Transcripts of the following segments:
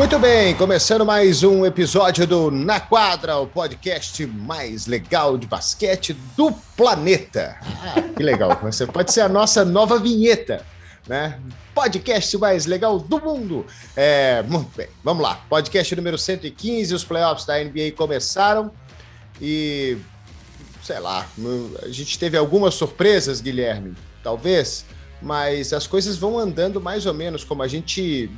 Muito bem, começando mais um episódio do Na Quadra, o podcast mais legal de basquete do planeta. Ah, que legal, você pode ser a nossa nova vinheta, né? Podcast mais legal do mundo. É, muito bem, vamos lá. Podcast número 115, os playoffs da NBA começaram e sei lá, a gente teve algumas surpresas, Guilherme, talvez, mas as coisas vão andando mais ou menos como a gente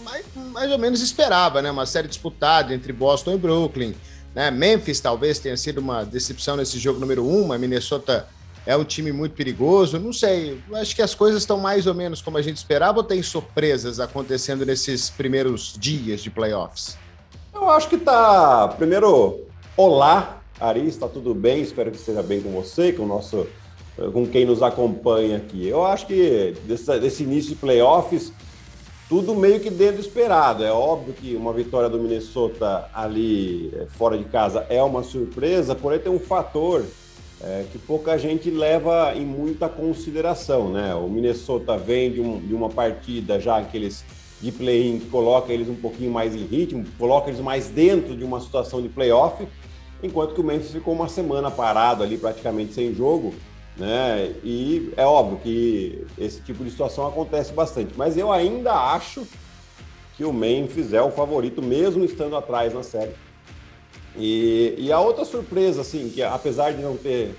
mais, mais ou menos esperava, né? Uma série disputada entre Boston e Brooklyn. Né? Memphis talvez tenha sido uma decepção nesse jogo número um, mas Minnesota é um time muito perigoso. Não sei, acho que as coisas estão mais ou menos como a gente esperava ou tem surpresas acontecendo nesses primeiros dias de playoffs? Eu acho que tá. Primeiro, olá, Ari, está tudo bem? Espero que esteja bem com você, com o nosso, com quem nos acompanha aqui. Eu acho que desse, desse início de playoffs tudo meio que dentro do esperado. É óbvio que uma vitória do Minnesota ali eh, fora de casa é uma surpresa, porém tem um fator é, que pouca gente leva em muita consideração, né? O Minnesota vem de, um, de uma partida já aqueles de play-in que coloca eles um pouquinho mais em ritmo, coloca eles mais dentro de uma situação de playoff, enquanto que o Memphis ficou uma semana parado ali praticamente sem jogo né? E é óbvio que esse tipo de situação acontece bastante, mas eu ainda acho que o Memphis é o favorito, mesmo estando atrás na série. E, e a outra surpresa, assim, que apesar de não ter,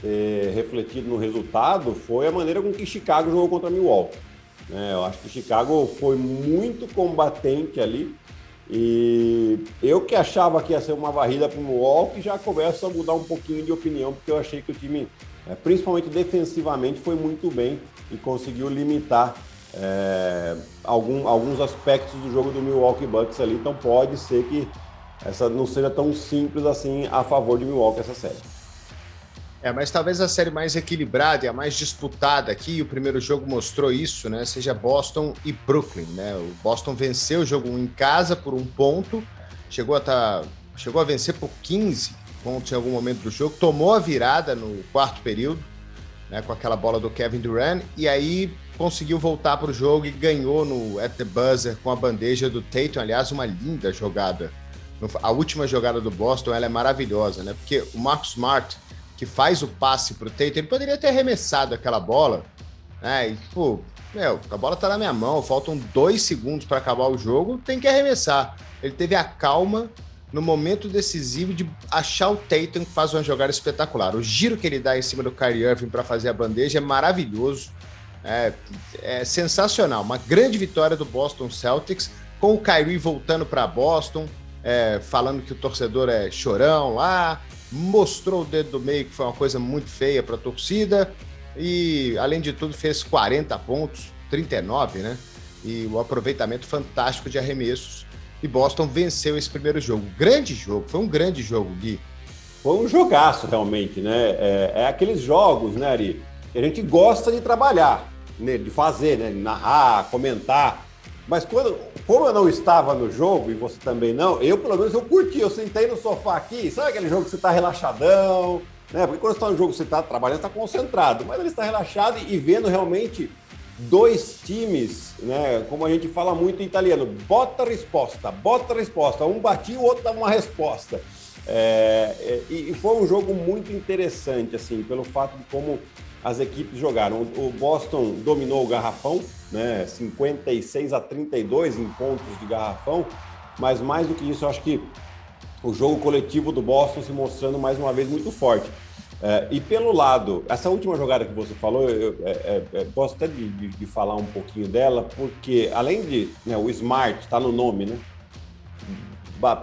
ter, refletido no resultado, foi a maneira com que Chicago jogou contra Milwaukee. Né? Eu acho que Chicago foi muito combatente ali. E eu que achava que ia ser uma varrida para o Milwaukee, já começo a mudar um pouquinho de opinião, porque eu achei que o time é, principalmente defensivamente, foi muito bem e conseguiu limitar é, algum, alguns aspectos do jogo do Milwaukee Bucks ali. Então pode ser que essa não seja tão simples assim a favor de Milwaukee essa série. É, mas talvez a série mais equilibrada e a mais disputada aqui, o primeiro jogo mostrou isso, né? Seja Boston e Brooklyn, né? O Boston venceu o jogo em casa por um ponto, chegou a, tá, chegou a vencer por 15 pontos em algum momento do jogo, tomou a virada no quarto período, né, com aquela bola do Kevin Durant, e aí conseguiu voltar para o jogo e ganhou no at the buzzer com a bandeja do Tatum, aliás, uma linda jogada. A última jogada do Boston ela é maravilhosa, né? Porque o Marcus Smart, que faz o passe para o Tatum, ele poderia ter arremessado aquela bola, né? E, tipo, meu, a bola tá na minha mão, faltam dois segundos para acabar o jogo, tem que arremessar. Ele teve a calma no momento decisivo de achar o Tatum que faz uma jogada espetacular. O giro que ele dá em cima do Kyrie Irving para fazer a bandeja é maravilhoso. É, é, sensacional. Uma grande vitória do Boston Celtics, com o Kyrie voltando para Boston, é, falando que o torcedor é chorão lá, mostrou o dedo do meio, que foi uma coisa muito feia para a torcida, e além de tudo fez 40 pontos, 39, né? E o aproveitamento fantástico de arremessos e Boston venceu esse primeiro jogo. Grande jogo, foi um grande jogo, Gui. Foi um jogaço, realmente, né? É, é aqueles jogos, né, Ari, que a gente gosta de trabalhar, né, de fazer, né, de narrar, comentar. Mas quando, como eu não estava no jogo, e você também não, eu pelo menos eu curti, eu sentei no sofá aqui, sabe aquele jogo que você está relaxadão, né? Porque quando você está no jogo, você está trabalhando, está concentrado, mas ele está relaxado e vendo realmente dois times, né? Como a gente fala muito em italiano, bota resposta, bota resposta. Um batia, o outro dá uma resposta. É, é, e foi um jogo muito interessante, assim, pelo fato de como as equipes jogaram. O Boston dominou o garrafão, né? 56 a 32 em pontos de garrafão, mas mais do que isso, eu acho que o jogo coletivo do Boston se mostrando mais uma vez muito forte. É, e pelo lado, essa última jogada que você falou, eu, é, é, é gosto até de, de, de, falar um pouquinho dela, porque além de né, o Smart, está no nome, né?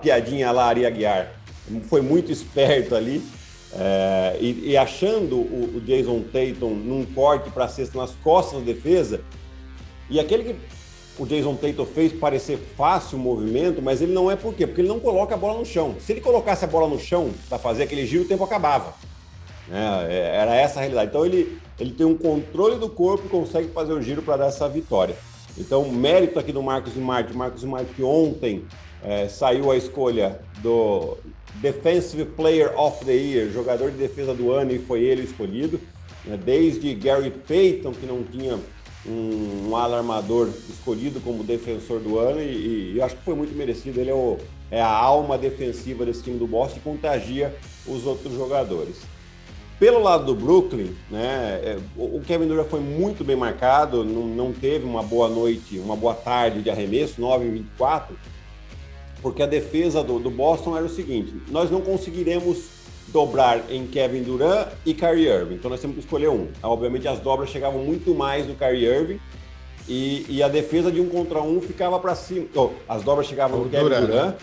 Piadinha lá, Ari Aguiar, foi muito esperto ali, e, e, achando o, o, Jason Tatum num corte para cesta nas costas da defesa, e aquele que o Jason Tatum fez parecer fácil o movimento, mas ele não é por quê? Porque ele não coloca a bola no chão. Se ele colocasse a bola no chão para fazer aquele giro, o tempo acabava. Né? É, era essa a realidade. Então ele, ele tem um controle do corpo e consegue fazer o giro para dar essa vitória. Então, mérito aqui do Marcos Smart. Marcos Smart que ontem é, saiu a escolha do Defensive Player of the Year, jogador de defesa do ano, e foi ele escolhido. Né? Desde Gary Payton, que não tinha um, um alarmador escolhido como defensor do ano e, e, eu acho que foi muito merecido. Ele é, o, é a alma defensiva desse time do Boston e contagia os outros jogadores. Pelo lado do Brooklyn, né, é, o Kevin Durant foi muito bem marcado, não, não teve uma boa noite, uma boa tarde de arremesso, 9 em 24, porque a defesa do, do Boston era o seguinte: nós não conseguiremos dobrar em Kevin Durant e Kyrie Irving. Então nós temos que escolher um. Obviamente as dobras chegavam muito mais no Kyrie Irving e, e a defesa de um contra um ficava para cima. Oh, as dobras chegavam no Kevin Durant, Durant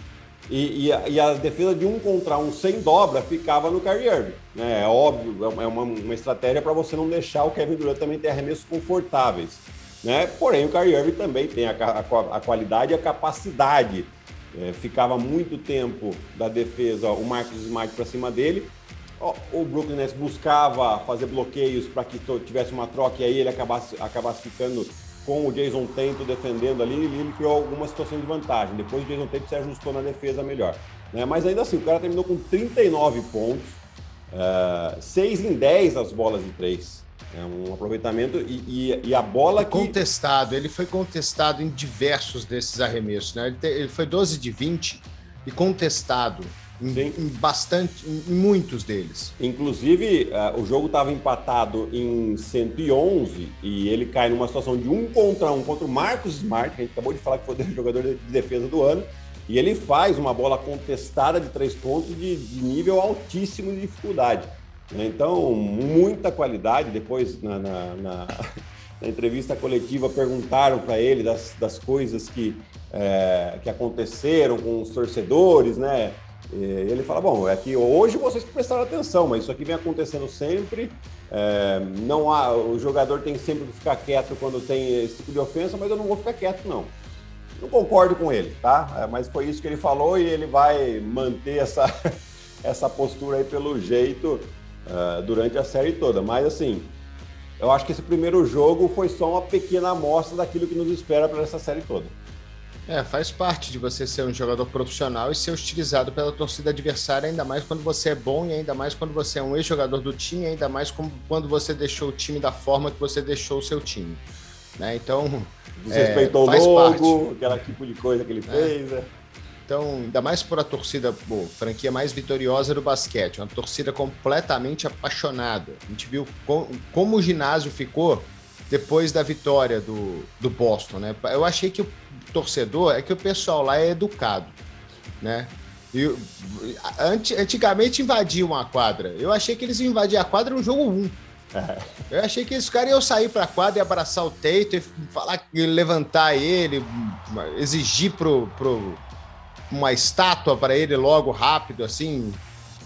e, e, a, e, a, defesa de um contra um sem dobra ficava no Kyrie. Né? É óbvio, é uma, uma estratégia para você não deixar o Kevin Durant também ter arremessos confortáveis. Né? Porém, o Kyrie Irving também tem a, a, a qualidade e a capacidade é, ficava muito tempo da defesa o Marcos Smart para cima dele. O Brooklyn Nets buscava fazer bloqueios para que tivesse uma troca e aí ele acabasse, acabasse ficando com o Jason Tatum defendendo ali ele criou alguma situação de vantagem. Depois o Jason Tatum se ajustou na defesa melhor. Né? Mas ainda assim, o cara terminou com 39 pontos, uh, é, 6 em 10 as bolas de 3. É um aproveitamento e, e, e a bola que... Contestado, ele foi contestado em diversos desses arremessos, né? Ele, te, ele foi 12 de 20 e contestado em, em bastante, em, em, muitos deles. Inclusive, uh, o jogo estava empatado em 111 e ele cai numa situação de um contra um contra o Marcos Smart, que a gente acabou de falar que foi o jogador de defesa do ano, e ele faz uma bola contestada de três pontos de, de nível altíssimo de dificuldade. Né? Então, muita qualidade. Depois, na, na, na, na entrevista coletiva, perguntaram para ele das, das coisas que, é, que aconteceram com os torcedores, né? Ele fala: Bom, é que hoje vocês prestaram atenção, mas isso aqui vem acontecendo sempre. É, não há, o jogador tem sempre que ficar quieto quando tem esse tipo de ofensa, mas eu não vou ficar quieto, não. Não concordo com ele, tá? É, mas foi isso que ele falou e ele vai manter essa, essa postura aí pelo jeito uh, durante a série toda. Mas assim, eu acho que esse primeiro jogo foi só uma pequena amostra daquilo que nos espera para essa série toda. É, faz parte de você ser um jogador profissional e ser utilizado pela torcida adversária, ainda mais quando você é bom e ainda mais quando você é um ex-jogador do time, ainda mais quando você deixou o time da forma que você deixou o seu time. Né? Então. Desrespeitou é, o logo, parte. aquele tipo de coisa que ele é. fez. É. Então, ainda mais por a torcida, pô, franquia mais vitoriosa do basquete, uma torcida completamente apaixonada. A gente viu com, como o ginásio ficou depois da vitória do, do Boston, né? Eu achei que o torcedor, é que o pessoal lá é educado, né? E, antigamente invadiam a quadra. Eu achei que eles iam invadir a quadra no jogo 1. Eu achei que esses caras iam sair para a quadra e abraçar o Teito e falar, levantar ele, exigir pro, pro, uma estátua para ele logo rápido, assim,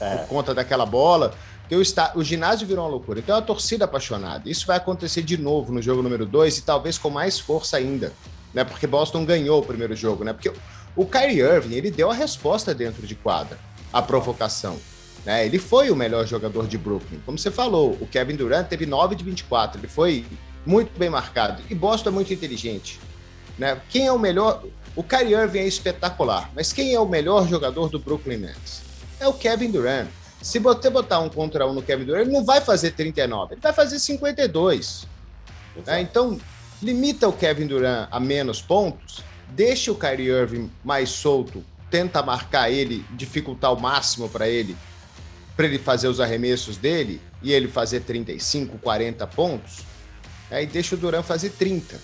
é. por conta daquela bola. Porque o, está, o ginásio virou uma loucura. Então é uma torcida apaixonada. Isso vai acontecer de novo no jogo número 2 e talvez com mais força ainda. Né? Porque Boston ganhou o primeiro jogo, né? Porque o Kyrie Irving, ele deu a resposta dentro de quadra, a provocação. Né? Ele foi o melhor jogador de Brooklyn. Como você falou, o Kevin Durant teve 9 de 24. Ele foi muito bem marcado. E Boston é muito inteligente. Né? Quem é o melhor? O Kyrie Irving é espetacular, mas quem é o melhor jogador do Brooklyn Nets? É o Kevin Durant. Se você botar um contra um no Kevin Durant, ele não vai fazer 39, ele vai fazer 52. Né? Então, limita o Kevin Durant a menos pontos, deixa o Kyrie Irving mais solto, tenta marcar ele, dificultar o máximo para ele, para ele fazer os arremessos dele e ele fazer 35, 40 pontos, aí deixa o Durant fazer 30.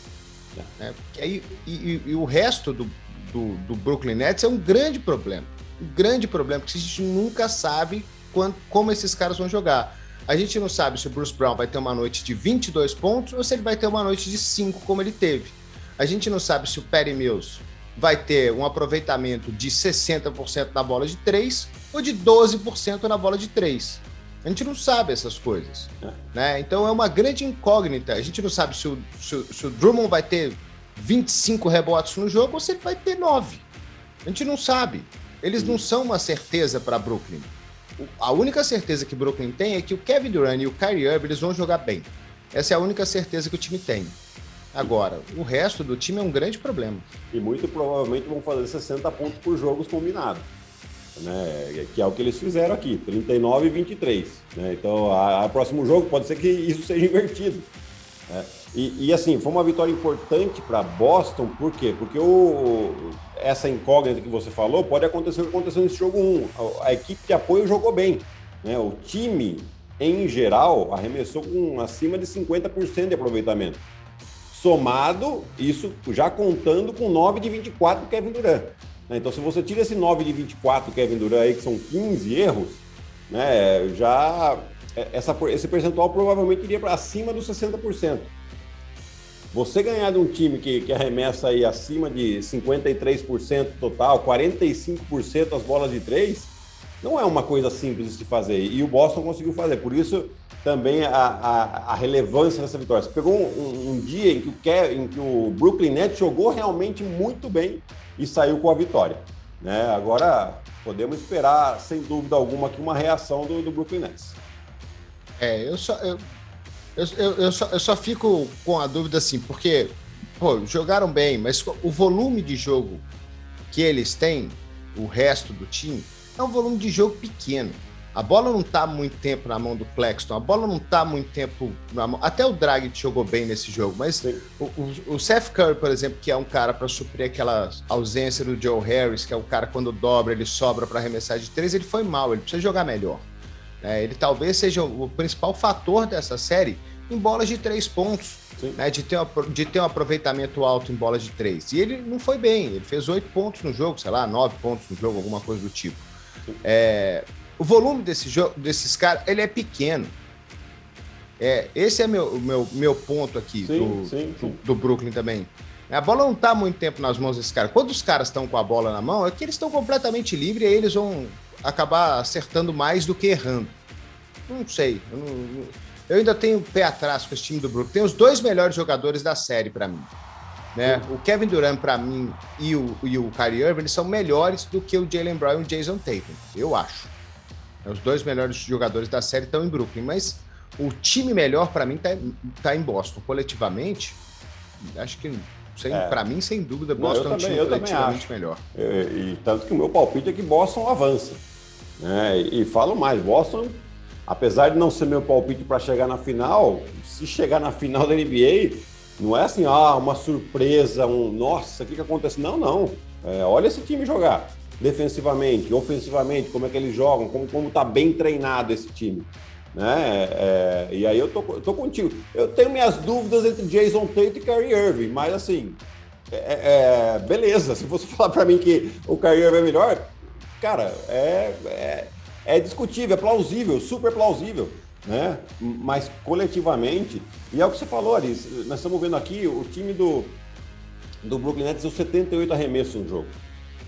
Né? Aí, e, e, e, o resto do, do, do, Brooklyn Nets é um grande problema. Um grande problema, porque a gente nunca sabe quando, como esses caras vão jogar. A gente não sabe se o Bruce Brown vai ter uma noite de 22 pontos ou se ele vai ter uma noite de 5, como ele teve. A gente não sabe se o Perry Mills vai ter um aproveitamento de 60% na bola de 3 ou de 12% na bola de 3. A gente não sabe essas coisas. É. Né? Então é uma grande incógnita. A gente não sabe se o, se, se o Drummond vai ter 25 rebotes no jogo ou se ele vai ter 9. A gente não sabe. Eles não são uma certeza para Brooklyn. A única certeza que Brooklyn tem é que o Kevin Durant e o Kyrie Irving eles vão jogar bem. Essa é a única certeza que o time tem. Agora, o resto do time é um grande problema. E muito provavelmente vão fazer 60 pontos por jogos combinados né? Que é o que eles fizeram aqui, 39 e 23. Né? Então, a, a próximo jogo pode ser que isso seja invertido. Né? E, e, assim, foi uma vitória importante para Boston, por quê? Porque o, essa incógnita que você falou pode acontecer o que aconteceu nesse jogo 1. A, a, equipe de apoio jogou bem. Né? O time, em geral, arremessou com acima de 50% de aproveitamento. Somado, isso já contando com 9 de 24 do Kevin Durant. Né? Então, se você tira esse 9 de 24 do Kevin Durant aí, que são 15 erros, né, já é, essa, esse percentual provavelmente iria para acima dos 60%. Você ganhar de um time que, que arremessa aí acima de 53% total, 45% as bolas de três, não é uma coisa simples de se fazer. E o Boston conseguiu fazer. Por isso, também a, a, a relevância dessa vitória. Você pegou um, um dia em que, o em que o Brooklyn Nets jogou realmente muito bem e saiu com a vitória. Né? Agora, podemos esperar, sem dúvida alguma, aqui uma reação do, do Brooklyn Nets. É, eu só, eu, eu, eu, eu, só, eu só fico com a dúvida assim, porque pô, jogaram bem, mas o volume de jogo que eles têm, o resto do time, é um volume de jogo pequeno. A bola não tá muito tempo na mão do Claxton, a bola não tá muito tempo na mão. Até o Drag jogou bem nesse jogo, mas o, o, o, Seth Curry, por exemplo, que é um cara para suprir aquela ausência do Joe Harris, que é o cara quando dobra, ele sobra para arremessar de três, ele foi mal, ele precisa jogar melhor. É, ele talvez seja o principal fator dessa série em bolas de três pontos, né, de, ter um, de ter um aproveitamento alto em bolas de três. E ele não foi bem, ele fez oito pontos no jogo, sei lá, nove pontos no jogo, alguma coisa do tipo. É, o volume desse jogo, desses caras, ele é pequeno. É, esse é meu, meu, meu ponto aqui sim, do, sim, sim. do, do Brooklyn também. A bola não está muito tempo nas mãos desses caras. Quando os caras estão com a bola na mão, é que eles estão completamente livres e aí eles vão acabar acertando mais do que errando. Não sei. Eu, não, eu ainda tenho pé atrás com esse time do Brooklyn. Tem os dois melhores jogadores da série para mim. Né? O Kevin Durant, para mim, e o, e o Kyrie Irving são melhores do que o Jalen Brown e o Jason Tatum. Eu acho. Os dois melhores jogadores da série estão em Brooklyn, mas o time melhor, para mim, está tá em Boston. Coletivamente, acho que é. Para mim, sem dúvida, Boston Não, é um time coletivamente melhor. E, e, tanto que o meu palpite é que Boston avança. Né? E, e falo mais, Boston, apesar de não ser meu palpite para chegar na final, se chegar na final da NBA, não é assim, ah, uma surpresa, um nossa, o que, que acontece? Não, não. É, olha esse time jogar defensivamente, ofensivamente, como é que eles jogam, como, como tá bem treinado esse time. Né? É, e aí eu tô, eu tô contigo. Eu tenho minhas dúvidas entre Jason Tate e Kyrie Irving, mas assim, é, é, beleza. Se você falar para mim que o Kyrie Irving é melhor, cara, é, é, é discutível, é plausível, super plausível. Né? Mas coletivamente, e é o que você falou, Alice, nós estamos vendo aqui o time do, do Brooklyn Nets deu 78 arremessos no jogo.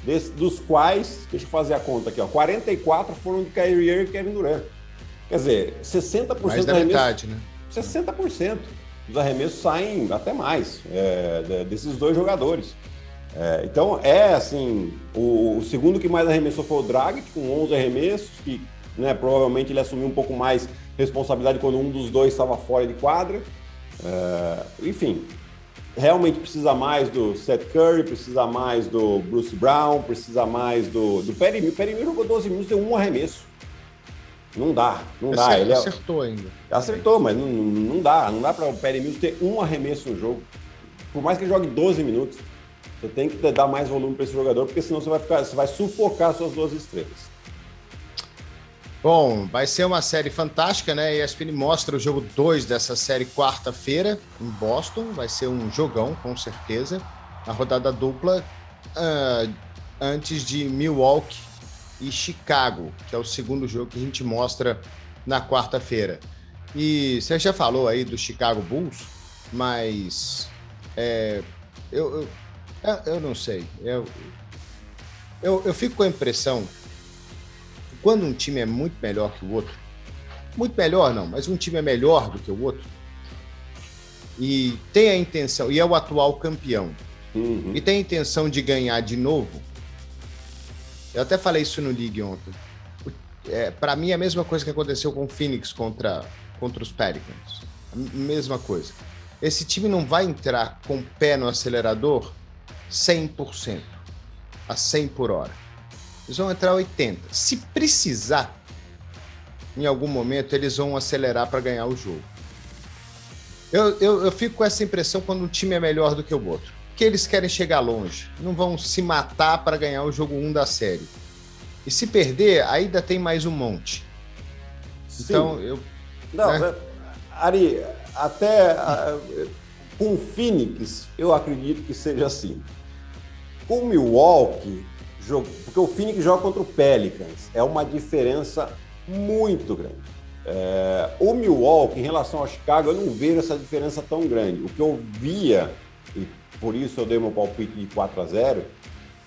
Des, dos quais, deixa eu fazer a conta aqui, ó, 44 foram de Kyrie Irving e Kevin Durant. Quer dizer, 60% mais da metade, né? 60% dos arremessos saem até mais é, desses dois jogadores. É, então, é assim, o, o, segundo que mais arremessou foi o Dragic, com 11 arremessos, que né, provavelmente ele assumiu um pouco mais responsabilidade quando um dos dois estava fora de quadra. É, enfim, realmente precisa mais do Seth Curry, precisa mais do Bruce Brown, precisa mais do, do Perry. O Perry jogou 12 minutos, deu um arremesso. Não dá, não dá. Ele é acertou ainda. Acertou, mas não, não dá. Não dá para o Perry Mills ter um arremesso no jogo. Por mais que ele jogue 12 minutos, você tem que dar mais volume para esse jogador, porque senão você vai ficar, você vai sufocar suas duas estrelas. Bom, vai ser uma série fantástica, né? A ESPN mostra o jogo 2 dessa série quarta-feira em Boston. Vai ser um jogão, com certeza. A rodada dupla uh, antes de Milwaukee e Chicago, que é o segundo jogo que a gente mostra na quarta-feira. E você já falou aí do Chicago Bulls, mas é, eu, eu, eu, não sei. Eu, eu, eu fico com a impressão que quando um time é muito melhor que o outro, muito melhor não, mas um time é melhor do que o outro, e tem a intenção, e é o atual campeão, uhum. e tem a intenção de ganhar de novo, eu até falei isso no League ontem. É, para mim, é a mesma coisa que aconteceu com o Phoenix contra, contra os Pelicans. Mesma coisa. Esse time não vai entrar com o pé no acelerador 100%, a 100 por hora. Eles vão entrar 80. Se precisar, em algum momento, eles vão acelerar para ganhar o jogo. Eu, eu, eu fico com essa impressão quando um time é melhor do que o outro. Que eles querem chegar longe. Não vão se matar para ganhar o jogo 1 da série. E se perder, ainda tem mais um monte. Sim. Então, eu. Não, né? Ari, até com o Phoenix, eu acredito que seja assim. Com o Milwaukee, porque o Phoenix joga contra o Pelicans, é uma diferença muito grande. É, o Milwaukee, em relação ao Chicago, eu não vejo essa diferença tão grande. O que eu via, e por isso eu dei meu palpite de 4 a 0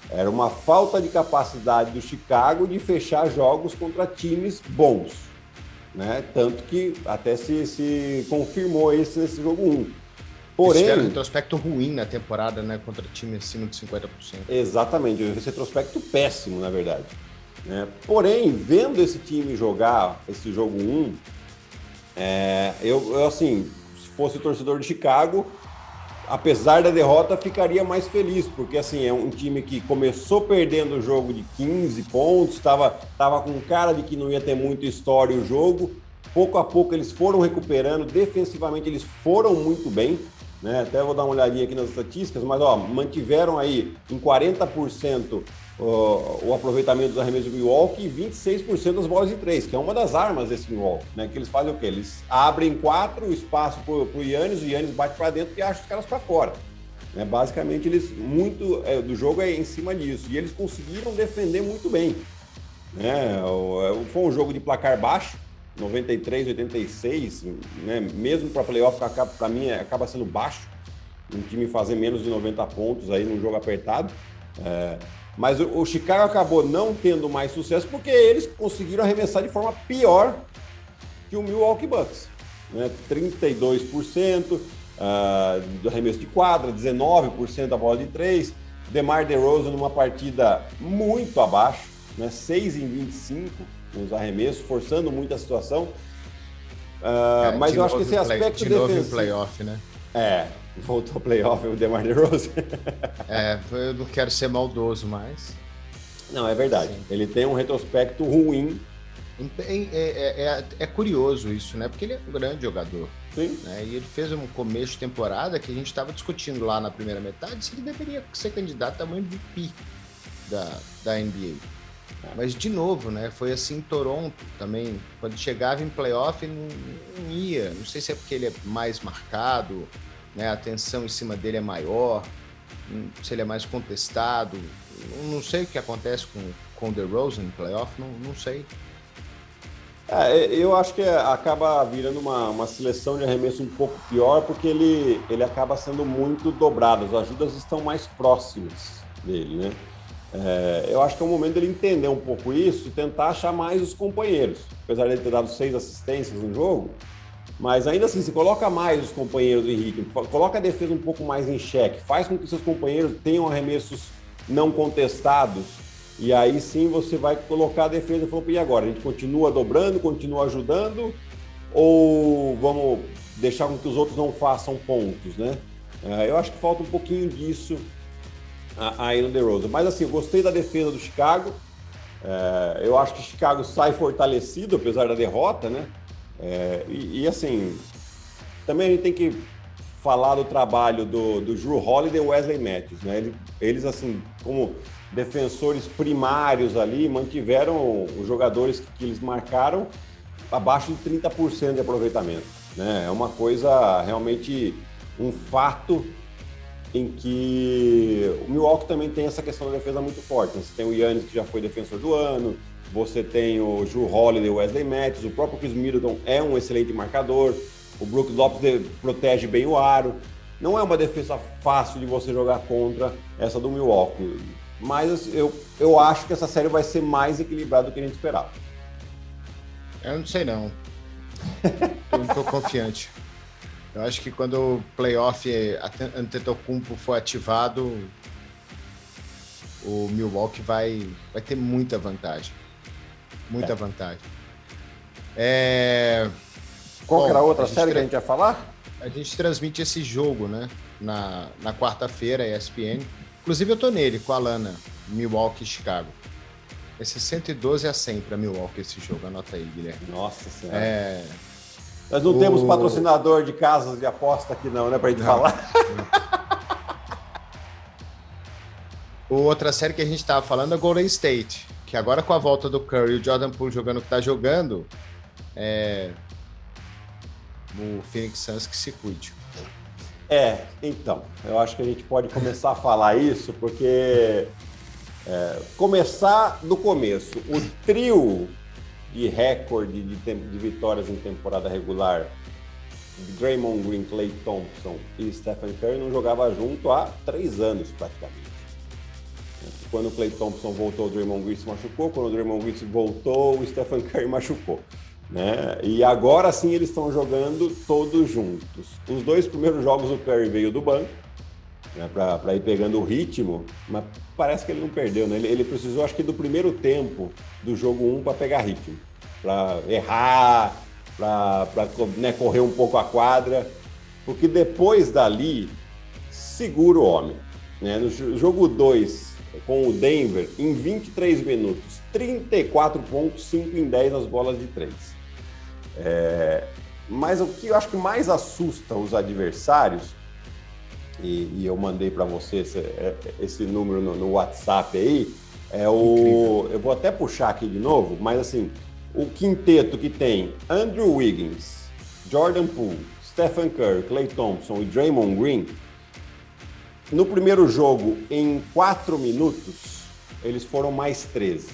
era uma falta de capacidade do Chicago de fechar jogos contra times bons. Né? Tanto que até se, se confirmou isso nesse jogo 1. Porém, tiveram um retrospecto ruim na temporada, né? Contra time acima de 50%. Exatamente, um retrospecto péssimo, na verdade. Né? Porém, vendo esse time jogar esse jogo 1, é, eu, eu, assim, se fosse torcedor de Chicago, apesar da derrota, ficaria mais feliz, porque assim, é um time que começou perdendo o jogo de 15 pontos, estava tava com cara de que não ia ter muita história o jogo. Pouco a pouco eles foram recuperando, defensivamente eles foram muito bem. Né? Até vou dar uma olhadinha aqui nas estatísticas, mas ó, mantiveram aí em 40% o, o aproveitamento dos arremessos do Milwaukee e 26% das bolas de três, que é uma das armas desse Milwaukee, né? Que eles fazem o quê? Eles abrem quatro, o espaço para o Yannis, o Yannis bate para dentro e acha os caras para fora. Né? Basicamente, eles muito é, do jogo é em cima disso. E eles conseguiram defender muito bem. Né? É, foi um jogo de placar baixo, 93, 86, né? mesmo para playoff, para mim acaba sendo baixo. Um time fazer menos de 90 pontos aí num jogo apertado. É, mas o, Chicago acabou não tendo mais sucesso porque eles conseguiram arremessar de forma pior que o Milwaukee Bucks. Né? 32% uh, do arremesso de quadra, 19% da bola de três. DeMar DeRozan numa partida muito abaixo, né? 6 em 25 nos arremessos, forçando muito a situação. Uh, é, mas eu acho que esse aspecto play, de defensivo... playoff, né? É, voltou ao playoff o DeMar DeRozan. é, eu não quero ser maldoso mais. Não, é verdade. Sim. Ele tem um retrospecto ruim. É, é, é, é, curioso isso, né? Porque ele é um grande jogador. Sim. Né? E ele fez um começo de temporada que a gente estava discutindo lá na primeira metade se ele deveria ser candidato a um MVP da, da NBA. Mas, de novo, né? Foi assim em Toronto também. Quando chegava em playoff, não, não ia. Não sei se é porque ele é mais marcado, né? A atenção em cima dele é maior, se ele é mais contestado. Não sei o que acontece com, com o DeRozan em playoff, não, não sei. É, eu acho que acaba virando uma, uma seleção de arremesso um pouco pior, porque ele, ele acaba sendo muito dobrado, as ajudas estão mais próximas dele, né? É, eu acho que é o momento dele entender um pouco isso e tentar achar mais os companheiros. Apesar de ele ter dado seis assistências no jogo, mas ainda assim, se coloca mais os companheiros do Henrique, coloca a defesa um pouco mais em xeque, faz com que seus companheiros tenham arremessos não contestados, e aí sim você vai colocar a defesa e falar, e agora? A gente continua dobrando, continua ajudando, ou vamos deixar com que os outros não façam pontos, né? É, eu acho que falta um pouquinho disso no The Rose. Mas assim, eu gostei da defesa do Chicago. É, eu acho que Chicago sai fortalecido, apesar da derrota, né? É, e, e, assim, também a gente tem que falar do trabalho do, do Drew Holiday e Wesley Matthews, né? Eles, eles, assim, como defensores primários ali, mantiveram os jogadores que, que eles marcaram abaixo de 30% de aproveitamento, né? É uma coisa realmente um fato em que o Milwaukee também tem essa questão da defesa muito forte. Você tem o Yannis, que já foi defensor do ano, você tem o Drew Holiday, o Wesley Matthews, o próprio Chris Middleton é um excelente marcador, o Brook Lopes protege bem o aro. Não é uma defesa fácil de você jogar contra essa do Milwaukee, mas eu, eu acho que essa série vai ser mais equilibrada do que a gente esperava. Eu não sei não. eu não tô confiante. Eu acho que quando o playoff Antetokounmpo for ativado, o Milwaukee vai, vai ter muita vantagem. Muita é. vantagem. É... Qual Bom, era a outra a série que a gente ia falar? A gente transmite esse jogo, né? Na, na quarta-feira, ESPN. Inclusive eu tô nele, com a Lana, Milwaukee e Chicago. Esse 112 a 100 para Milwaukee esse jogo, anota aí, Guilherme. Nossa Senhora. É... Nós não o... temos patrocinador de casas de aposta aqui não, né, para gente não. falar. Outra série que a gente estava falando é Golden State, que agora com a volta do Curry e o Jordan Poole jogando o que está jogando, é... o Phoenix Suns que se cuide. É, então, eu acho que a gente pode começar a falar isso, porque é, começar do começo. O trio de recorde de, de vitórias em temporada regular, Draymond Green, Clay Thompson e Stephen Curry não jogava junto há três anos praticamente. Quando o Clay Thompson voltou, o Draymond Green se machucou. Quando o Draymond Green voltou, o Stephen Curry machucou. Né? E agora sim eles estão jogando todos juntos. Os dois primeiros jogos o Curry veio do banco né, para ir pegando o ritmo, mas parece que ele não perdeu. Né? Ele, ele precisou, acho que, do primeiro tempo do jogo 1 para pegar ritmo, para errar, para né, correr um pouco a quadra, porque depois dali segura o homem. Né? No jogo 2 com o Denver, em 23 minutos, 34 pontos, 5 em 10 nas bolas de 3. É, mas o que eu acho que mais assusta os adversários, e, e eu mandei para você esse, é, esse número no, no, WhatsApp aí, é o. Incrível. Eu vou até puxar aqui de novo, mas assim, o quinteto que tem Andrew Wiggins, Jordan Poole, Stephen Curry, Clay Thompson e Draymond Green. No primeiro jogo, em 4 minutos, eles foram mais 13.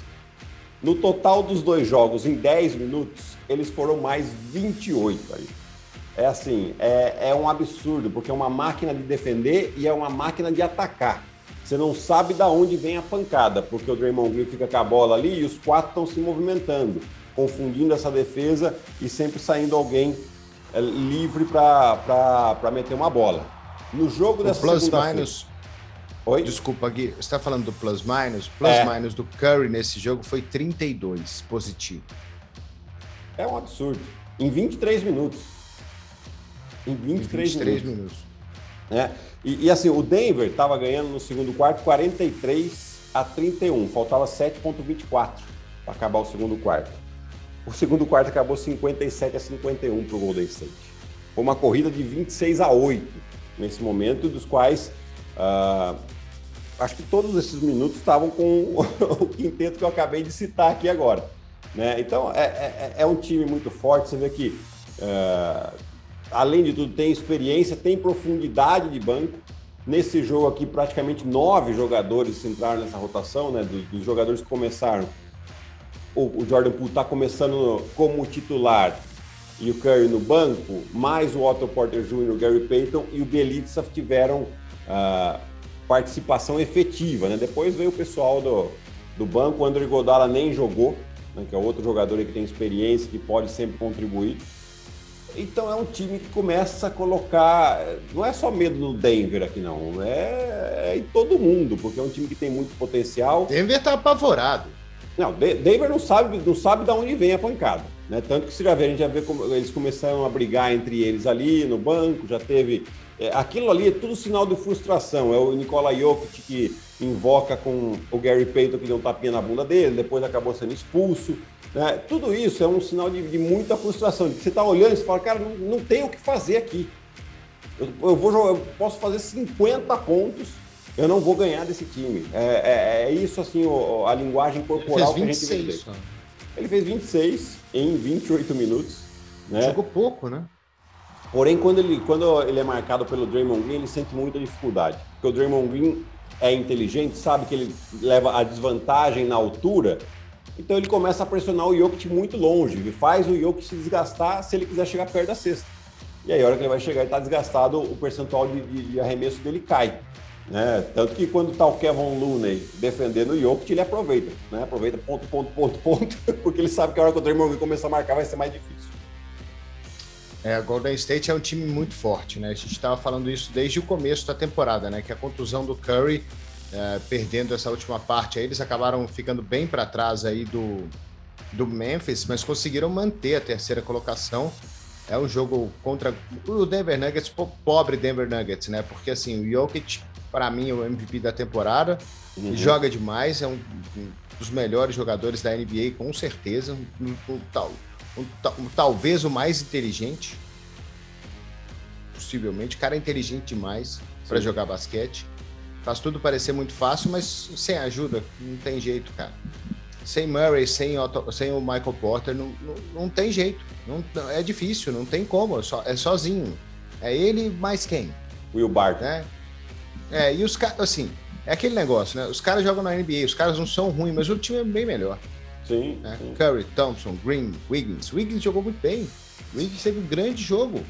No total dos dois jogos, em 10 minutos, eles foram mais 28 aí. É assim, é, é um absurdo, porque é uma máquina de defender e é uma máquina de atacar. Você não sabe da onde vem a pancada, porque o Draymond Green fica com a bola ali e os quatro estão se movimentando, confundindo essa defesa e sempre saindo alguém é, livre para meter uma bola. No jogo o dessa plus minus Oi? Desculpa, Gui, você está falando do plus minus? Plus é. minus do Curry nesse jogo foi 32 positivo. É um absurdo. Em 23 minutos. Em 23, em 23 minutos. minutos. É. E, e, assim, o Denver estava ganhando no segundo quarto 43 a 31. Faltava 7,24 para acabar o segundo quarto. O segundo quarto acabou 57 a 51 para o Golden State. Foi uma corrida de 26 a 8 nesse momento, dos quais uh, acho que todos esses minutos estavam com o quinteto que eu acabei de citar aqui agora. Né? Então, é, é, é, um time muito forte. Você vê que, uh, além de tudo, tem experiência, tem profundidade de banco. Nesse jogo aqui, praticamente nove jogadores entraram nessa rotação, né? Dos, dos jogadores que começaram. O, Jordan Poole está começando como titular e o Curry no banco, mais o Otto Porter Jr., o Gary Payton e o Belitsa tiveram uh, participação efetiva. Né? Depois veio o pessoal do, do banco, o André Godala nem jogou, né? que é outro jogador que tem experiência, que pode sempre contribuir. Então é um time que começa a colocar. Não é só medo no Denver aqui, não. É, é em todo mundo, porque é um time que tem muito potencial. Denver tá apavorado. Não, Denver não sabe, não sabe de onde vem a pancada. Né? Tanto que você já vê, a gente já vê como eles começaram a brigar entre eles ali no banco, já teve. É, aquilo ali é tudo sinal de frustração. É o Nikola Jokic que invoca com o Gary Payton que deu um tapinha na bunda dele, depois acabou sendo expulso. Né? Tudo isso é um sinal de, de muita frustração. De que você está olhando e fala, cara, não, não tem o que fazer aqui. Eu, eu vou eu posso fazer 50 pontos, eu não vou ganhar desse time. É, é, é isso assim, o, a linguagem corporal que a gente vê. Ele fez 26 em 28 minutos. Né? Jogou pouco, né? Porém, quando ele, quando ele é marcado pelo Draymond Green, ele sente muita dificuldade. Porque o Draymond Green é inteligente, sabe que ele leva a desvantagem na altura, então ele começa a pressionar o Jokic muito longe. Ele faz o Jokic se desgastar se ele quiser chegar perto da cesta. E aí, a hora que ele vai chegar e está desgastado, o percentual de, de, de arremesso dele cai. Né? Tanto que quando está o Kevin Looney defendendo o Jokic, ele aproveita. Né? Aproveita ponto, ponto, ponto, ponto, porque ele sabe que a hora que o Draymond Green começar a marcar vai ser mais difícil. É, Golden State é um time muito forte, né? A gente estava falando isso desde o começo da temporada, né? Que a contusão do Curry, é, perdendo essa última parte, aí eles acabaram ficando bem para trás aí do, do Memphis, mas conseguiram manter a terceira colocação. É um jogo contra o Denver Nuggets, pobre Denver Nuggets, né? Porque assim, o Jokic para mim, o MVP da temporada. Uhum. Joga demais, é um, um, dos melhores jogadores da NBA, com certeza. Um, um, tal. talvez o mais inteligente, possivelmente. O cara é inteligente demais para jogar basquete. Faz tudo parecer muito fácil, mas sem ajuda, não tem jeito, cara. Sem Murray, sem, Otto, sem o Michael Porter, não, não, não tem jeito. Não, é difícil, não tem como. É, só, é sozinho. É ele mais quem? Will Barton. Né? É, e os caras, assim, é aquele negócio, né? Os caras jogam na NBA, os caras não são ruins, mas o time é bem melhor. Sim, né? sim. Curry, Thompson, Green, Wiggins. Wiggins jogou muito bem. Wiggins teve um grande jogo.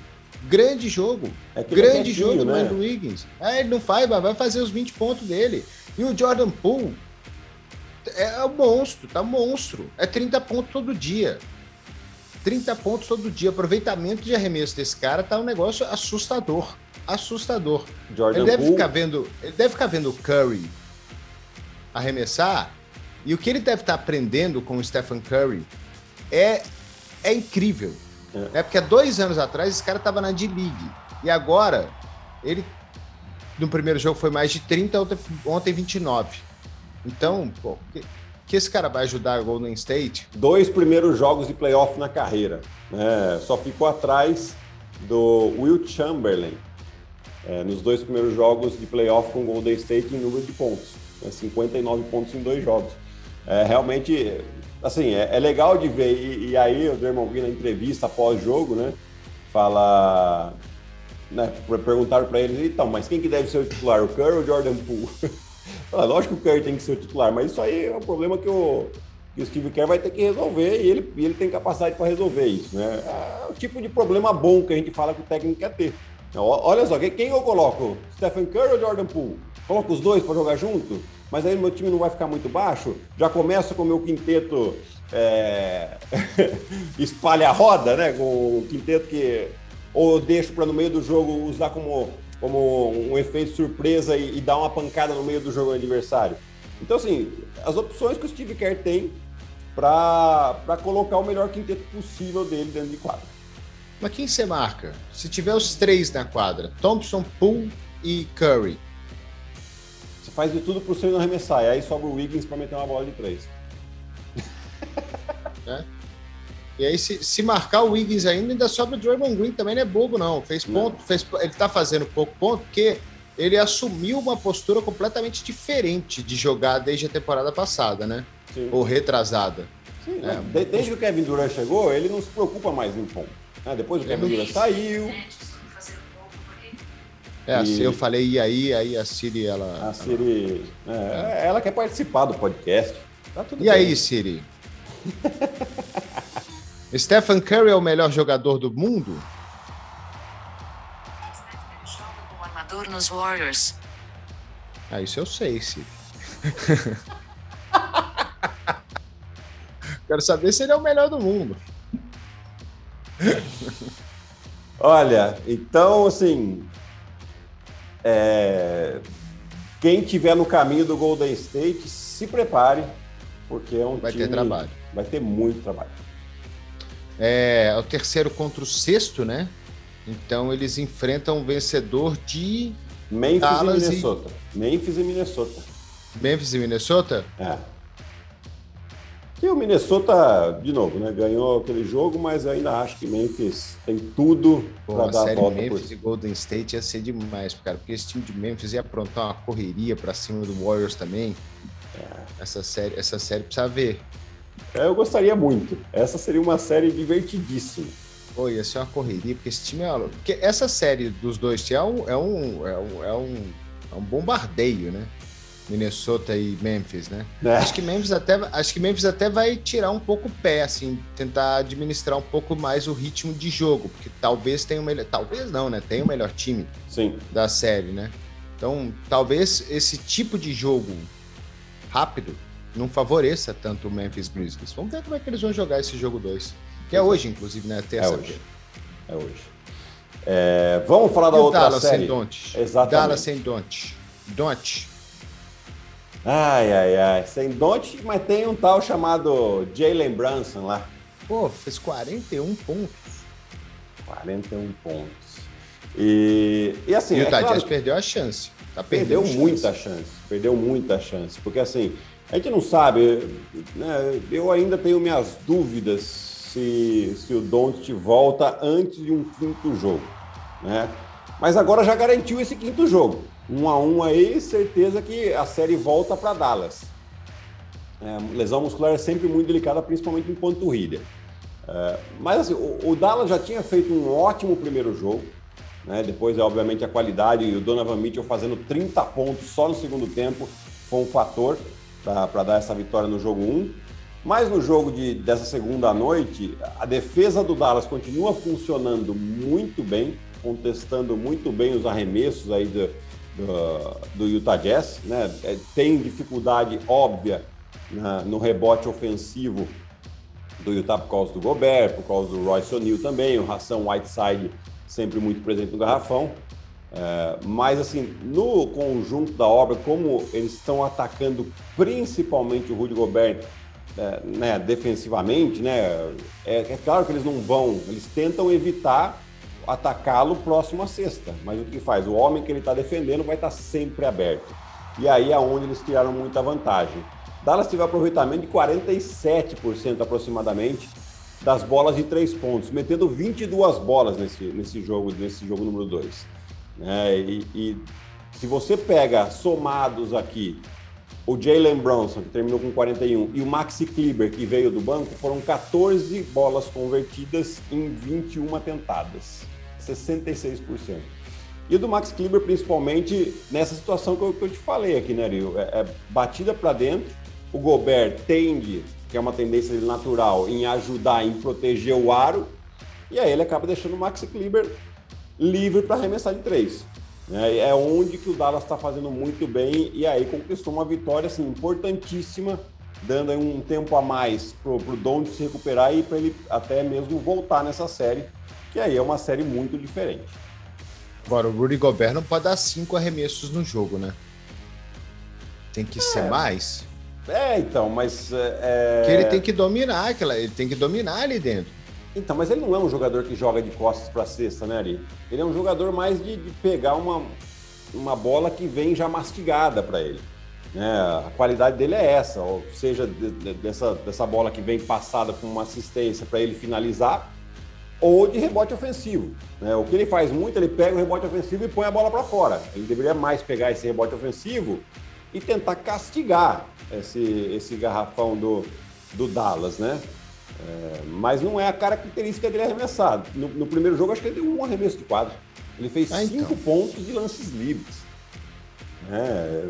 Grande jogo. É grande é jogo né? do Wiggins. É, ele não faz, mas vai fazer os 20 pontos dele. E o Jordan Poole é um monstro, tá monstro. É 30 pontos todo dia. 30 pontos todo dia. Aproveitamento de arremesso desse cara tá um negócio assustador. Assustador. Jordan ele deve ficar vendo, ele deve ficar vendo o Curry arremessar e o que ele deve estar tá aprendendo com o Stephen Curry é é incrível. É. é porque há dois anos atrás esse cara estava na D-League. E agora, ele no primeiro jogo foi mais de 30, ontem, ontem 29. Então, pô, que, esse cara vai ajudar o Golden State? Dois primeiros jogos de playoff na carreira. Né? Só ficou atrás do Will Chamberlain é, nos dois primeiros jogos de playoff com Golden State em número de pontos. Né? 59 pontos em dois jogos. É, realmente assim, é, é legal de ver. E, e aí o Draymond na entrevista pós-jogo, né, fala, né, perguntaram para ele, então, mas quem que deve ser o titular, o Curry ou o Jordan Poole? fala, lógico que o Curry tem que ser o titular, mas isso aí é um problema que o, que o Steve Kerr vai ter que resolver e ele, ele tem capacidade para resolver isso, né? É o tipo de problema bom que a gente fala que o técnico quer ter. Olha só, quem eu coloco? Stephen Curry ou Jordan Poole? Coloco os dois para jogar junto? mas aí meu time não vai ficar muito baixo. Já começo com o meu quinteto é... espalha a roda, né? Com o quinteto que ou deixo para no meio do jogo usar como, como um efeito surpresa e, e dar uma pancada no meio do jogo adversário. Então, assim, as opções que o Steve Kerr tem para colocar o melhor quinteto possível dele dentro de quadra. Mas quem você marca? Se tiver os três na quadra, Thompson, Poole e Curry, faz de tudo pro seu não arremessar. E aí sobra o Wiggins para meter uma bola de três. É. E aí, se, se marcar o Wiggins ainda, ainda sobra o Draymond Green também, não é bobo, não. Fez ponto, não. Fez, ele tá fazendo pouco ponto porque ele assumiu uma postura completamente diferente de jogar desde a temporada passada, né? Sim. Ou retrasada. Sim, é. Desde que o Kevin Durant chegou, ele não se preocupa mais em ponto. Né? Depois o Kevin Durant saiu, é, e... eu falei, e aí, aí a Siri, ela. A Siri. Ela, é, ela quer participar do podcast. Tá e bem. aí, Siri? Stephen Curry é o melhor jogador do mundo? armador nos Warriors. Ah, isso eu sei, Siri. Quero saber se ele é o melhor do mundo. Olha, então, assim, é... Quem tiver no caminho do Golden State, se prepare, porque é um vai time... ter trabalho. Vai ter muito trabalho. É, é o terceiro contra o sexto, né? Então eles enfrentam o vencedor de Memphis Dallas e Minnesota. E... Memphis e Minnesota. Memphis e Minnesota? É. E o Minnesota, de novo, né, ganhou aquele jogo, mas ainda acho que Memphis tem tudo para dar a volta. Memphis e Golden State ia ser demais, cara, porque esse time de Memphis ia aprontar uma correria para cima do Warriors também. É. Essa série, essa série precisa ver. É, eu gostaria muito. Essa seria uma série divertidíssima. Pô, ia ser uma correria, porque esse time é. Porque essa série dos dois é um, é um, é um, é um, é um bombardeio, né? Minnesota e Memphis, né? É. Acho que Memphis até acho que Memphis até vai tirar um pouco o pé, assim, tentar administrar um pouco mais o ritmo de jogo, porque talvez tenha o melhor, talvez não, né? Tem o melhor time Sim. da série, né? Então, talvez esse tipo de jogo rápido não favoreça tanto o Memphis Grizzlies. Vamos ver como é que eles vão jogar esse jogo 2. Que é hoje, inclusive, né? Terça-feira. É hoje. É hoje. É, vamos falar da outra Dallas série. Sem Exatamente. Dallas sem Don't. Don't. Ai, ai, ai. Sem Don't, mas tem um tal chamado Jalen Brunson lá. Pô, fez 41 pontos. 41 pontos. E, e assim. E o é claro, perdeu a chance. Tá perdeu chance. muita chance. Perdeu muita chance. Porque assim, a gente não sabe. Né, eu ainda tenho minhas dúvidas se, se o Doncic volta antes de um quinto jogo, né? Mas agora já garantiu esse quinto jogo. Um a um aí, certeza que a série volta para Dallas. É, lesão muscular é sempre muito delicada, principalmente em panturrilha. É, mas assim, o, o, Dallas já tinha feito um ótimo primeiro jogo. Né? Depois, obviamente, a qualidade e o Donovan Mitchell fazendo 30 pontos só no segundo tempo foi um fator para dar essa vitória no jogo 1. Mas no jogo de, dessa segunda noite, a defesa do Dallas continua funcionando muito bem, contestando muito bem os arremessos aí do, do, do Utah Jazz. Né? É, tem dificuldade óbvia na, no rebote ofensivo do Utah por causa do Gobert, por causa do Royce O'Neal também, o Ração Whiteside sempre muito presente no garrafão. É, mas assim, no conjunto da obra, como eles estão atacando principalmente o Rudy Gobert é, né, defensivamente, né, é, é, claro que eles não vão, eles tentam evitar atacá-lo próximo à cesta, mas o que faz? O homem que ele está defendendo vai estar tá sempre aberto. E aí é onde eles tiraram muita vantagem. Dallas teve aproveitamento de 47% aproximadamente das bolas de três pontos, metendo 22 bolas nesse, nesse jogo, nesse jogo número 2. É, e, e, se você pega somados aqui o Jalen Bronson, que terminou com 41, e o Maxi Kleber, que veio do banco, foram 14 bolas convertidas em 21 tentadas, 66%. E o do Max Kleber, principalmente nessa situação que eu, que eu te falei aqui, né, Rio? É, é batida para dentro, o Gobert tende, que é uma tendência natural, em ajudar, em proteger o aro, e aí ele acaba deixando o Max Kleber livre para arremessar de três. É, é onde que o Dallas está fazendo muito bem e aí conquistou uma vitória assim, importantíssima, dando um tempo a mais para o Don se recuperar e para ele até mesmo voltar nessa série, que aí é uma série muito diferente. Agora, o Rudy Gobert não pode dar cinco arremessos no jogo, né? Tem que é. ser mais. É, então, mas. É... Que ele tem que dominar, aquela, ele tem que dominar ali dentro. Então, mas ele não é um jogador que joga de costas para cesta, né, Ari? Ele é um jogador mais de, de pegar uma, uma bola que vem já mastigada para ele. Né? A qualidade dele é essa, ou seja, de, de, dessa, dessa bola que vem passada com uma assistência para ele finalizar, ou de rebote ofensivo. Né? O que ele faz muito, ele pega o rebote ofensivo e põe a bola para fora. Ele deveria mais pegar esse rebote ofensivo e tentar castigar esse, esse garrafão do, do Dallas, né? É, mas não é a característica dele arremessado. No, no, primeiro jogo, acho que ele deu um arremesso de quadro. Ele fez ah, então. cinco pontos de lances livres. É,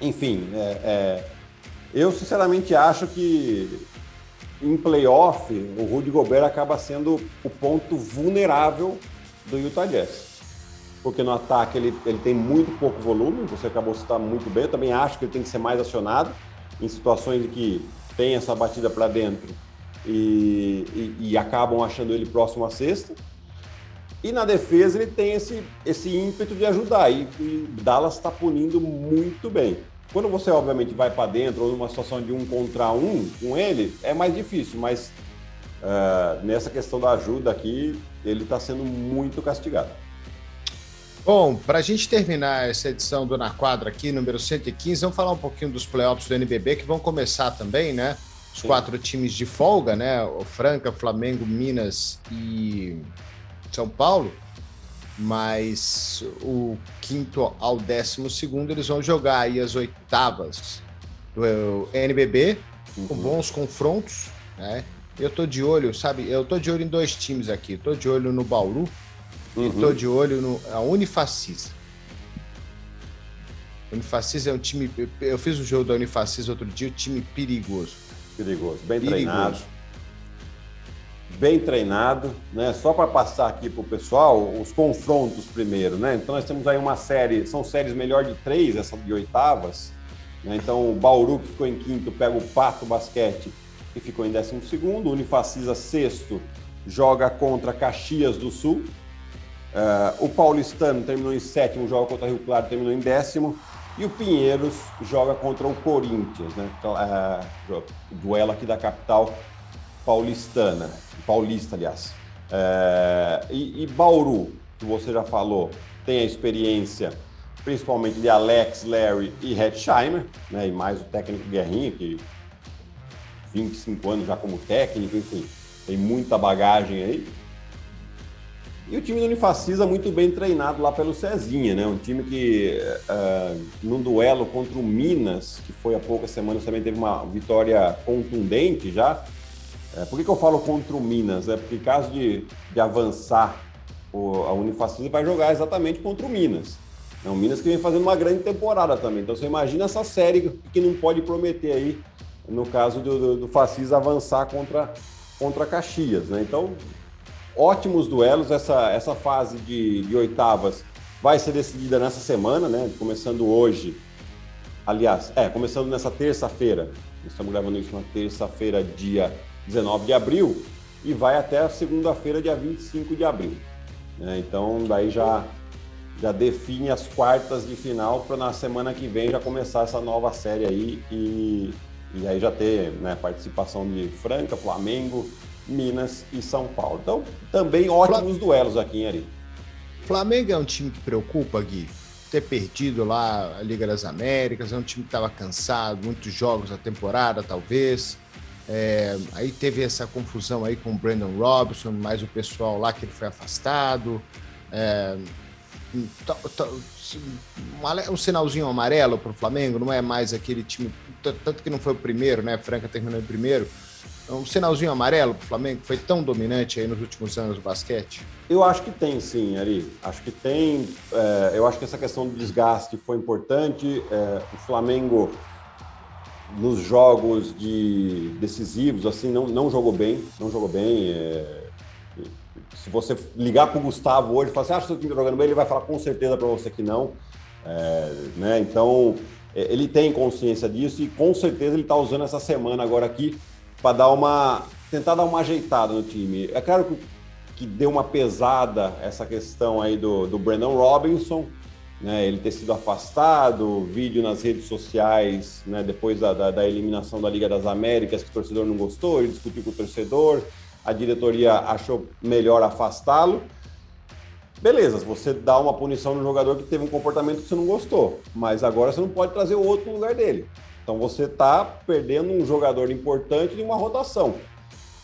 enfim, é, é, eu sinceramente acho que em playoff o Rudy Gobert acaba sendo o ponto vulnerável do Utah Jazz porque no ataque ele, ele tem muito pouco volume, você acabou de citar muito bem, eu também acho que ele tem que ser mais acionado em situações em que tem essa batida para dentro e, e, e, acabam achando ele próximo à cesta. E na defesa ele tem esse, esse ímpeto de ajudar, e, e Dallas está punindo muito bem. Quando você, obviamente, vai para dentro ou numa situação de um contra um com ele, é mais difícil, mas uh, nessa questão da ajuda aqui, ele está sendo muito castigado. Bom, para a gente terminar essa edição do Na Quadra aqui, número 115, vamos falar um pouquinho dos playoffs do NBB, que vão começar também, né? Os Sim. quatro times de folga, né? O Franca, Flamengo, Minas e São Paulo. Mas o quinto ao décimo segundo eles vão jogar aí as oitavas do NBB, uhum. com bons confrontos, né? Eu tô de olho, sabe? Eu tô de olho em dois times aqui. Tô de olho no Bauru, Uhum. Estou de olho no a Unifacisa. Unifacisa é um time. Eu fiz o um jogo da Unifacisa outro dia, um time perigoso. Perigoso, bem perigoso. treinado. Bem treinado, né? Só para passar aqui para o pessoal os confrontos primeiro, né? Então nós temos aí uma série, são séries melhor de três, essa de oitavas. Né? Então o Bauru que ficou em quinto pega o Pato Basquete que ficou em décimo segundo, o Unifacisa sexto joga contra Caxias do Sul, Uh, o Paulistano terminou em sétimo, joga contra o Rio Claro, terminou em décimo. E o Pinheiros joga contra o Corinthians, né? Uh, duelo aqui da capital paulistana, paulista, aliás. Uh, e, e, Bauru, que você já falou, tem a experiência principalmente de Alex, Larry e Hetzheimer, né? E mais o técnico Guerrinha, que 25 anos já como técnico, enfim, tem muita bagagem aí. E o time do Unifacisa muito bem treinado lá pelo Cezinha, né? Um time que, uh, num duelo contra o Minas, que foi há poucas semanas, também teve uma vitória contundente já. Uh, por que, que eu falo contra o Minas? É porque, caso de, de avançar, o, a Unifacisa vai jogar exatamente contra o Minas. É um Minas que vem fazendo uma grande temporada também. Então, você imagina essa série que não pode prometer aí, no caso do, do, do Facisa avançar contra, contra Caxias, né? Então, ótimos duelos. Essa, essa fase de, de oitavas vai ser decidida nessa semana, né? Começando hoje. Aliás, é, começando nessa terça-feira. Estamos gravando isso na terça-feira, dia 19 de abril, e vai até segunda-feira, dia 25 de abril. Né? Então, daí já, já define as quartas de final para na semana que vem já começar essa nova série aí e, e aí já ter né, participação de Franca, Flamengo, Minas e São Paulo. Então, também ótimos duelos aqui em Ari. Flamengo é um time que preocupa, Gui? Ter perdido lá a Liga das Américas, é um time que estava cansado, muitos jogos na temporada, talvez. É, aí teve essa confusão aí com o Brandon Robinson, mais o pessoal lá que ele foi afastado. É, um sinalzinho amarelo para o Flamengo, não é mais aquele time, tanto que não foi o primeiro, né? Franca terminou em primeiro, um sinalzinho amarelo para o Flamengo, que foi tão dominante aí nos últimos anos do basquete? Eu acho que tem, sim, Ari. Acho que tem. É, eu acho que essa questão do desgaste foi importante. É, o Flamengo, nos jogos de decisivos, assim, não, não jogou bem. Não jogou bem. É, se você ligar para o Gustavo hoje e falar assim, acha que o time está jogando bem, ele vai falar com certeza para você que não. É, né? Então, é, ele tem consciência disso e com certeza ele está usando essa semana agora aqui para dar uma tentar dar uma ajeitada no time. É claro que, que deu uma pesada essa questão aí do, do Brandon Robinson, né, ele ter sido afastado, vídeo nas redes sociais, né, depois da, da, da, eliminação da Liga das Américas, que o torcedor não gostou, ele discutiu com o torcedor, a diretoria achou melhor afastá-lo. Beleza, você dá uma punição no jogador que teve um comportamento que você não gostou, mas agora você não pode trazer o outro no lugar dele. Então você está perdendo um jogador importante de uma rotação.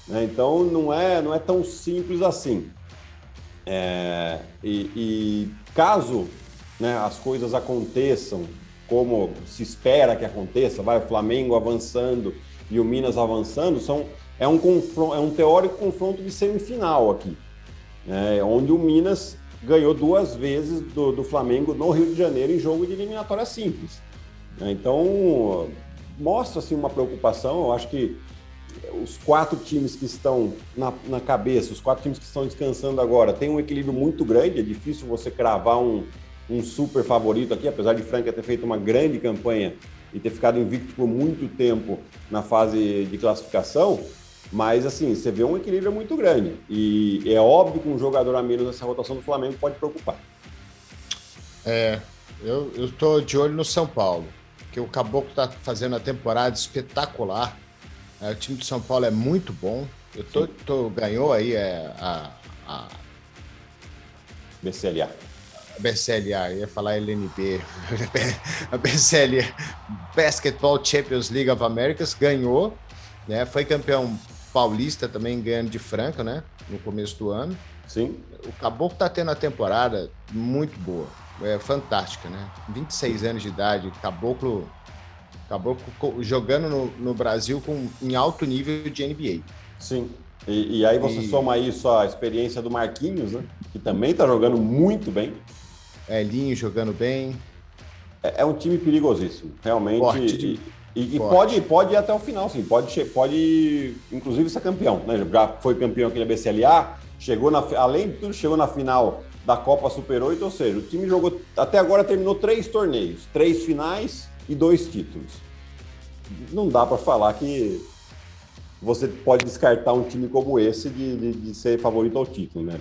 Né? Então não é, não é tão simples assim. É, e, e, caso né, as coisas aconteçam como se espera que aconteça, vai o Flamengo avançando e o Minas avançando, são, é, um confronto, é um teórico confronto de semifinal aqui, né, onde o Minas ganhou duas vezes do, do Flamengo no Rio de Janeiro em jogo de eliminatória simples. Né? Então, mostra assim, uma preocupação. Eu acho que os quatro times que estão na, na, cabeça, os quatro times que estão descansando agora, tem um equilíbrio muito grande. É difícil você cravar um, um super favorito aqui, apesar de Franca ter feito uma grande campanha e ter ficado invicto por muito tempo na fase de classificação. Mas, assim, você vê um equilíbrio muito grande. E é óbvio que um jogador a menos nessa rotação do Flamengo pode preocupar. É, eu estou de olho no São Paulo que o Caboclo está fazendo a temporada espetacular. É, o time de São Paulo é muito bom. Eu tô, tô ganhou aí é, a, a BCLA. BCLA, ia falar LNB. a BCLA, Basketball Champions League of Americas, ganhou, né? Foi campeão paulista também ganhando de Franca, né? No começo do ano. Sim. O Caboclo tá tendo a temporada muito boa é, fantástica, né? 26 anos de idade, caboclo, caboclo jogando no, no Brasil com, em alto nível de NBA. Sim. E, e aí você e... soma isso a experiência do Marquinhos, né? Que também está jogando muito bem. Elinho jogando bem. É, é um time perigosíssimo, realmente. Forte, de... E, e pode, pode ir até o final, sim. Pode, pode inclusive, ser campeão. Né? Já foi campeão aqui na BCLA, chegou na, além de tudo, chegou na final da Copa Super 8, ou seja, o time jogou até agora terminou três torneios, três finais e dois títulos. Não dá para falar que você pode descartar um time como esse de, de, de ser favorito ao título, né?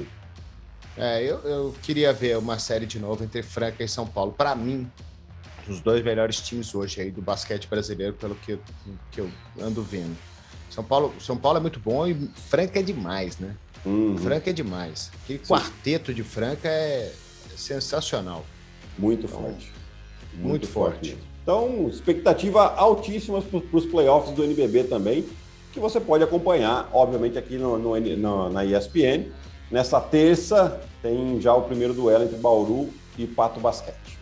É, eu, eu, queria ver uma série de novo entre Franca e São Paulo. Para mim, os dois melhores times hoje aí do basquete brasileiro, pelo que que eu ando vendo. São Paulo, São Paulo é muito bom e Franca é demais, né? Uhum. Franca é demais. Aquele Sim. quarteto de Franca é sensacional. Muito então, forte. Muito, muito forte. forte. Então, expectativa altíssimas para os playoffs do NBB também. que você pode acompanhar, obviamente, aqui no, no, no, na ESPN. Nessa terça tem já o primeiro duelo entre Bauru e Pato Basquete.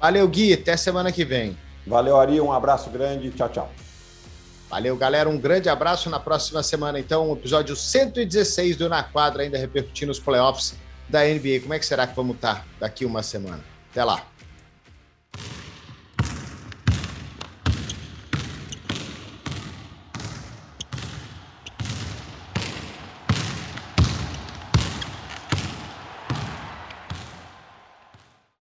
Valeu, Gui. Até semana que vem. Valeu, Ari. Um abraço grande. Tchau, tchau. Valeu, galera. Um grande abraço. Na próxima semana, então, o episódio 116 do Na Quadra, ainda repercutindo os playoffs da NBA. Como é que será que vamos estar daqui uma semana? Até lá.